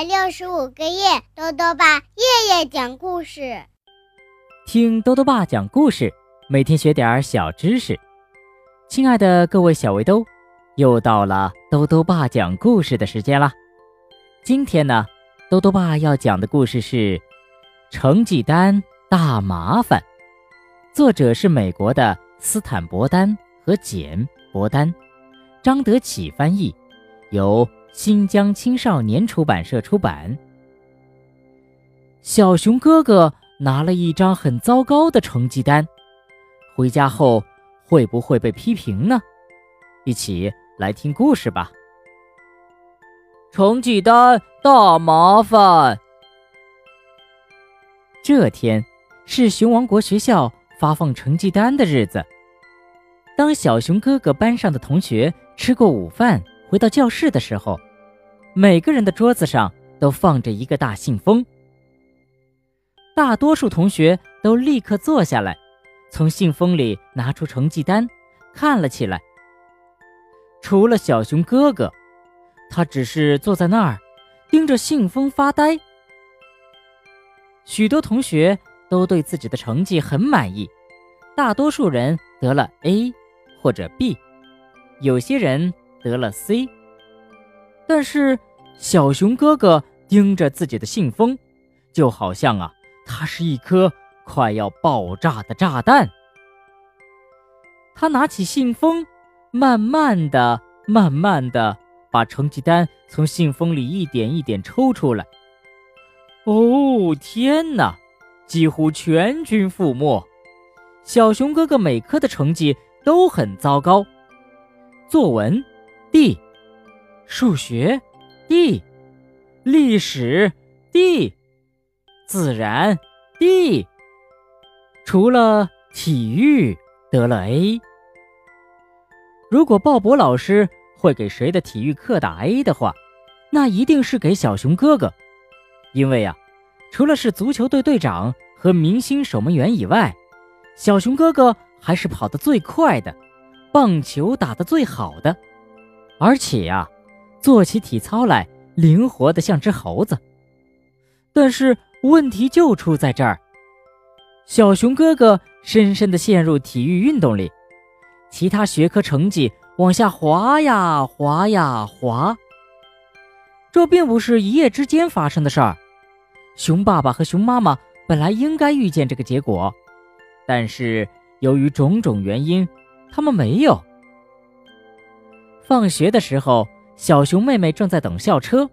百六十五个夜，豆豆爸夜夜讲故事，听豆豆爸讲故事，每天学点小知识。亲爱的各位小围兜，又到了豆豆爸讲故事的时间啦。今天呢，豆豆爸要讲的故事是《成绩单大麻烦》，作者是美国的斯坦伯丹和简伯丹，张德启翻译，由。新疆青少年出版社出版。小熊哥哥拿了一张很糟糕的成绩单，回家后会不会被批评呢？一起来听故事吧。成绩单大麻烦。这天是熊王国学校发放成绩单的日子。当小熊哥哥班上的同学吃过午饭。回到教室的时候，每个人的桌子上都放着一个大信封。大多数同学都立刻坐下来，从信封里拿出成绩单，看了起来。除了小熊哥哥，他只是坐在那儿，盯着信封发呆。许多同学都对自己的成绩很满意，大多数人得了 A 或者 B，有些人。得了 C，但是小熊哥哥盯着自己的信封，就好像啊，它是一颗快要爆炸的炸弹。他拿起信封，慢慢的、慢慢的把成绩单从信封里一点一点抽出来。哦，天哪！几乎全军覆没。小熊哥哥每科的成绩都很糟糕，作文。D，数学，D，历史，D，自然，D，除了体育得了 A。如果鲍勃老师会给谁的体育课打 A 的话，那一定是给小熊哥哥，因为呀，除了是足球队队长和明星守门员以外，小熊哥哥还是跑得最快的，棒球打得最好的。而且呀，做起体操来灵活的像只猴子。但是问题就出在这儿，小熊哥哥深深的陷入体育运动里，其他学科成绩往下滑呀滑呀滑。这并不是一夜之间发生的事儿，熊爸爸和熊妈妈本来应该预见这个结果，但是由于种种原因，他们没有。放学的时候，小熊妹妹正在等校车，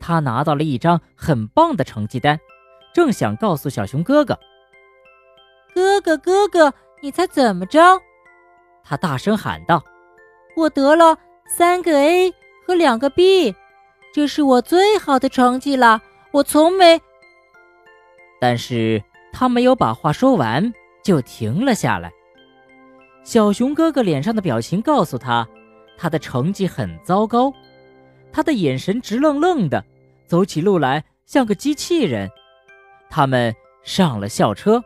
她拿到了一张很棒的成绩单，正想告诉小熊哥哥：“哥哥，哥哥，你猜怎么着？”她大声喊道：“我得了三个 A 和两个 B，这是我最好的成绩了。我从没……”但是他没有把话说完，就停了下来。小熊哥哥脸上的表情告诉他。他的成绩很糟糕，他的眼神直愣愣的，走起路来像个机器人。他们上了校车。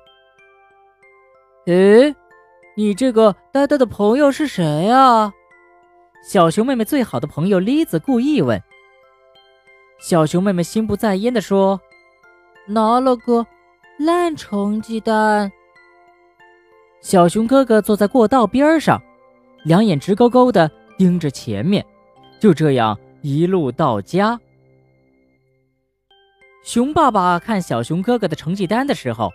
诶，你这个呆呆的朋友是谁啊？小熊妹妹最好的朋友栗子故意问。小熊妹妹心不在焉地说：“拿了个烂成绩单。”小熊哥哥坐在过道边上，两眼直勾勾的。盯着前面，就这样一路到家。熊爸爸看小熊哥哥的成绩单的时候，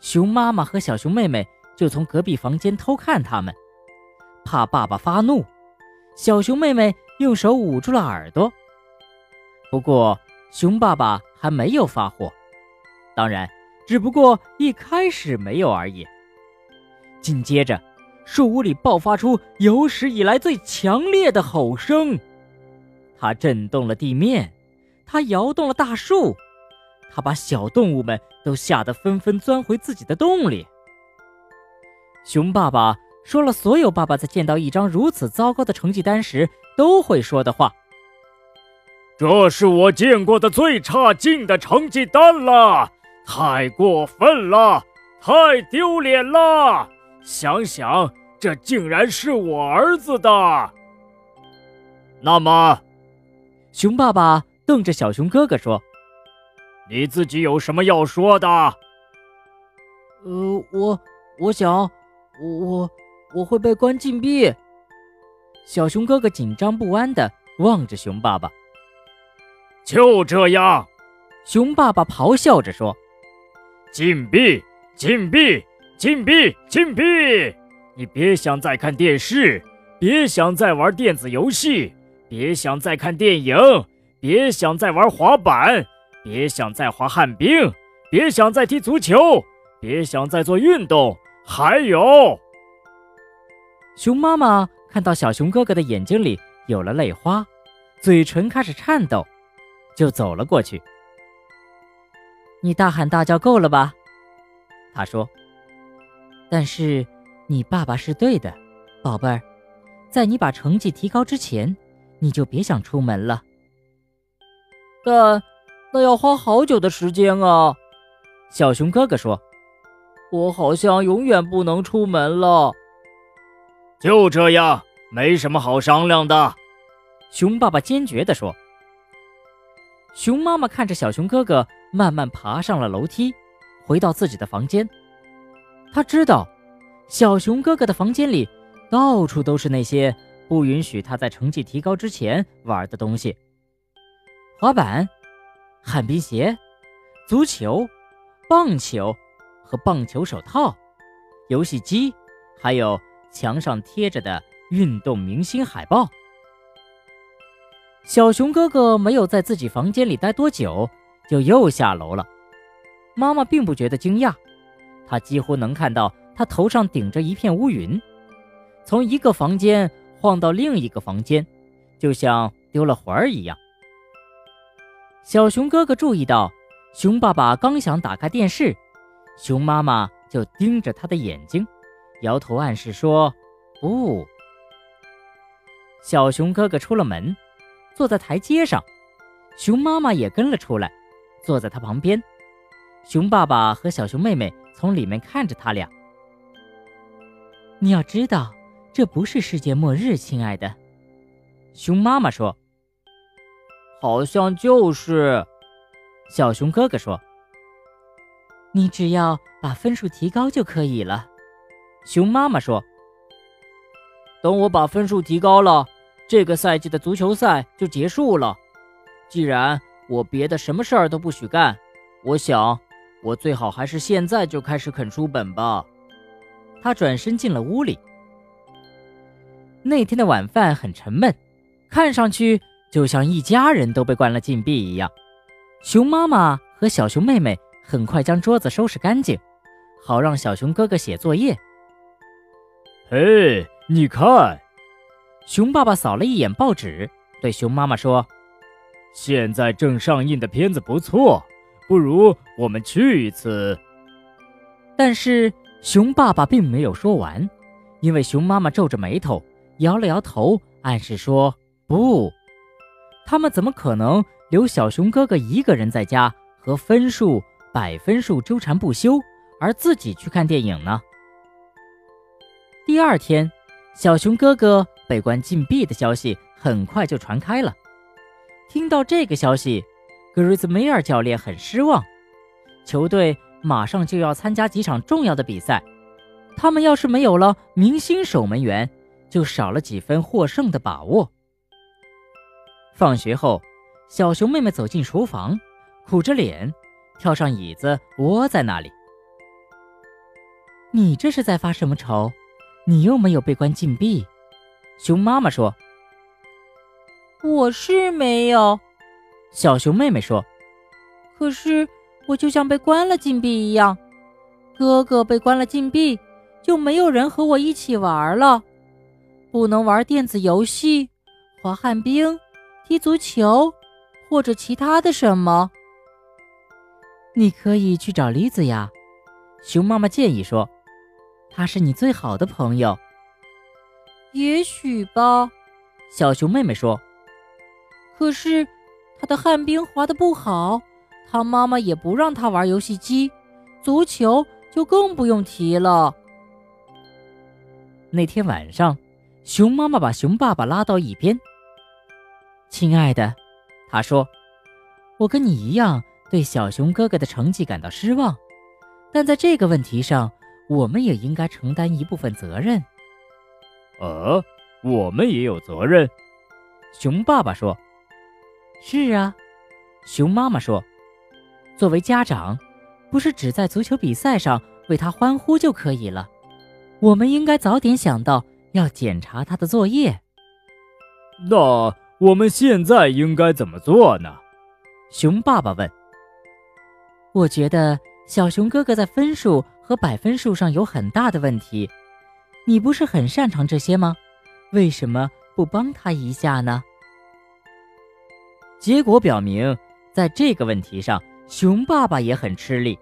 熊妈妈和小熊妹妹就从隔壁房间偷看他们，怕爸爸发怒。小熊妹妹用手捂住了耳朵。不过熊爸爸还没有发火，当然，只不过一开始没有而已。紧接着。树屋里爆发出有史以来最强烈的吼声，它震动了地面，它摇动了大树，它把小动物们都吓得纷纷钻回自己的洞里。熊爸爸说了所有爸爸在见到一张如此糟糕的成绩单时都会说的话：“这是我见过的最差劲的成绩单了，太过分了，太丢脸了。”想想，这竟然是我儿子的。那么，熊爸爸瞪着小熊哥哥说：“你自己有什么要说的？”“呃，我我想，我我我会被关禁闭。”小熊哥哥紧张不安的望着熊爸爸。就这样，熊爸爸咆哮着说：“禁闭，禁闭，禁闭，禁闭！你别想再看电视，别想再玩电子游戏，别想再看电影，别想再玩滑板，别想再滑旱冰，别想再踢足球，别想再做运动。还有，熊妈妈。”看到小熊哥哥的眼睛里有了泪花，嘴唇开始颤抖，就走了过去。你大喊大叫够了吧？他说。但是你爸爸是对的，宝贝儿，在你把成绩提高之前，你就别想出门了。但那要花好久的时间啊！小熊哥哥说：“我好像永远不能出门了。”就这样，没什么好商量的。”熊爸爸坚决地说。熊妈妈看着小熊哥哥慢慢爬上了楼梯，回到自己的房间。他知道，小熊哥哥的房间里到处都是那些不允许他在成绩提高之前玩的东西：滑板、旱冰鞋、足球、棒球和棒球手套、游戏机，还有。墙上贴着的运动明星海报。小熊哥哥没有在自己房间里待多久，就又下楼了。妈妈并不觉得惊讶，她几乎能看到他头上顶着一片乌云，从一个房间晃到另一个房间，就像丢了魂儿一样。小熊哥哥注意到，熊爸爸刚想打开电视，熊妈妈就盯着他的眼睛。摇头暗示说：“不。”小熊哥哥出了门，坐在台阶上，熊妈妈也跟了出来，坐在他旁边。熊爸爸和小熊妹妹从里面看着他俩。你要知道，这不是世界末日，亲爱的。熊妈妈说：“好像就是。”小熊哥哥说：“你只要把分数提高就可以了。”熊妈妈说：“等我把分数提高了，这个赛季的足球赛就结束了。既然我别的什么事儿都不许干，我想我最好还是现在就开始啃书本吧。”他转身进了屋里。那天的晚饭很沉闷，看上去就像一家人都被关了禁闭一样。熊妈妈和小熊妹妹很快将桌子收拾干净，好让小熊哥哥写作业。嘿，你看，熊爸爸扫了一眼报纸，对熊妈妈说：“现在正上映的片子不错，不如我们去一次。”但是熊爸爸并没有说完，因为熊妈妈皱着眉头，摇了摇头，暗示说：“不，他们怎么可能留小熊哥哥一个人在家和分数、百分数纠缠不休，而自己去看电影呢？”第二天，小熊哥哥被关禁闭的消息很快就传开了。听到这个消息，格瑞兹梅尔教练很失望。球队马上就要参加几场重要的比赛，他们要是没有了明星守门员，就少了几分获胜的把握。放学后，小熊妹妹走进厨房，苦着脸，跳上椅子，窝在那里。你这是在发什么愁？你又没有被关禁闭，熊妈妈说：“我是没有。”小熊妹妹说：“可是我就像被关了禁闭一样，哥哥被关了禁闭，就没有人和我一起玩了，不能玩电子游戏、滑旱冰、踢足球，或者其他的什么。你可以去找栗子呀。”熊妈妈建议说。他是你最好的朋友，也许吧。小熊妹妹说：“可是他的旱冰滑得不好，他妈妈也不让他玩游戏机，足球就更不用提了。”那天晚上，熊妈妈把熊爸爸拉到一边。“亲爱的，他说，我跟你一样对小熊哥哥的成绩感到失望，但在这个问题上，我们也应该承担一部分责任。呃，我们也有责任。熊爸爸说：“是啊。”熊妈妈说：“作为家长，不是只在足球比赛上为他欢呼就可以了，我们应该早点想到要检查他的作业。”那我们现在应该怎么做呢？熊爸爸问。我觉得小熊哥哥在分数和百分数上有很大的问题，你不是很擅长这些吗？为什么不帮他一下呢？结果表明。在这个问题上，熊爸爸也很吃力，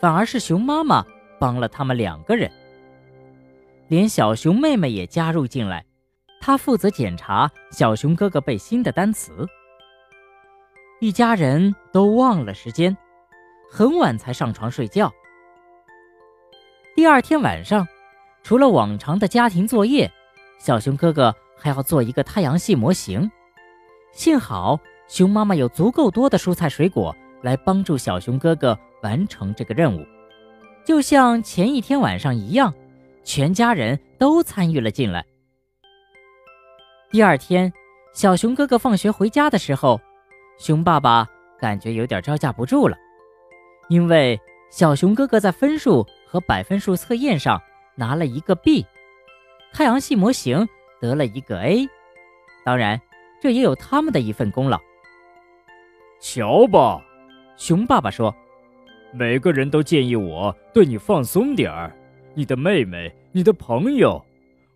反而是熊妈妈帮了他们两个人。连小熊妹妹也加入进来，她负责检查小熊哥哥背新的单词。一家人都忘了时间，很晚才上床睡觉。第二天晚上，除了往常的家庭作业，小熊哥哥还要做一个太阳系模型。幸好。熊妈妈有足够多的蔬菜水果来帮助小熊哥哥完成这个任务，就像前一天晚上一样，全家人都参与了进来。第二天，小熊哥哥放学回家的时候，熊爸爸感觉有点招架不住了，因为小熊哥哥在分数和百分数测验上拿了一个 B，太阳系模型得了一个 A，当然，这也有他们的一份功劳。瞧吧，熊爸爸说：“每个人都建议我对你放松点儿，你的妹妹，你的朋友，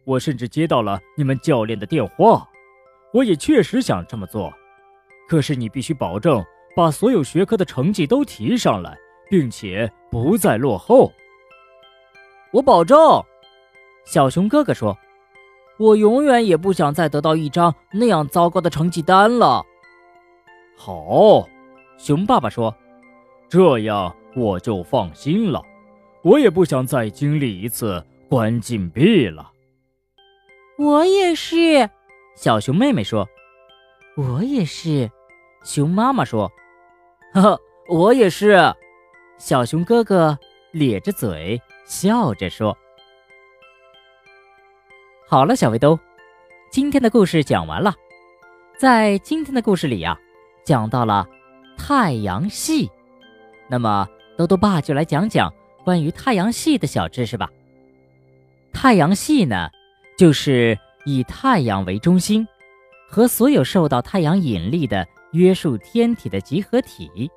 我甚至接到了你们教练的电话。我也确实想这么做，可是你必须保证把所有学科的成绩都提上来，并且不再落后。”我保证，小熊哥哥说：“我永远也不想再得到一张那样糟糕的成绩单了。”好，熊爸爸说：“这样我就放心了。我也不想再经历一次关禁闭了。”我也是，小熊妹妹说：“我也是。”熊妈妈说：“呵呵，我也是。”小熊哥哥咧着嘴笑着说：“好了，小围兜，今天的故事讲完了。在今天的故事里呀。”讲到了太阳系，那么豆豆爸就来讲讲关于太阳系的小知识吧。太阳系呢，就是以太阳为中心，和所有受到太阳引力的约束天体的集合体。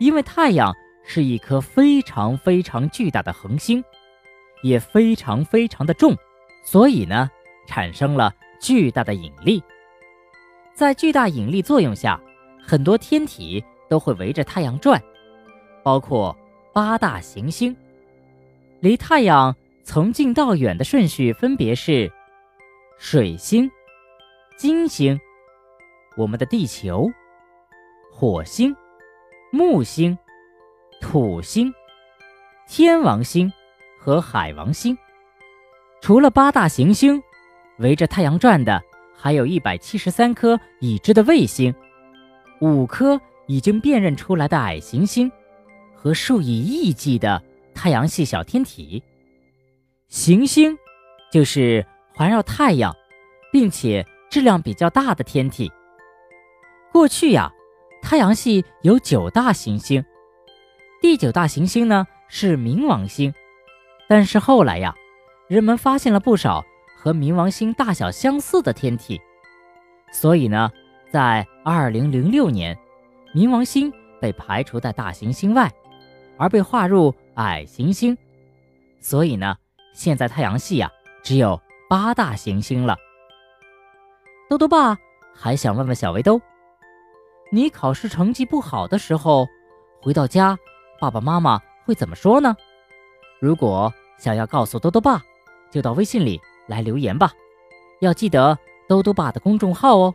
因为太阳是一颗非常非常巨大的恒星，也非常非常的重，所以呢，产生了巨大的引力。在巨大引力作用下，很多天体都会围着太阳转，包括八大行星。离太阳从近到远的顺序分别是：水星、金星、我们的地球、火星、木星、土星、天王星和海王星。除了八大行星，围着太阳转的。还有一百七十三颗已知的卫星，五颗已经辨认出来的矮行星，和数以亿计的太阳系小天体。行星就是环绕太阳，并且质量比较大的天体。过去呀，太阳系有九大行星，第九大行星呢是冥王星，但是后来呀，人们发现了不少。和冥王星大小相似的天体，所以呢，在二零零六年，冥王星被排除在大行星外，而被划入矮行星。所以呢，现在太阳系呀只有八大行星了。豆豆爸还想问问小围兜，你考试成绩不好的时候，回到家，爸爸妈妈会怎么说呢？如果想要告诉豆豆爸，就到微信里。来留言吧，要记得兜兜爸的公众号哦，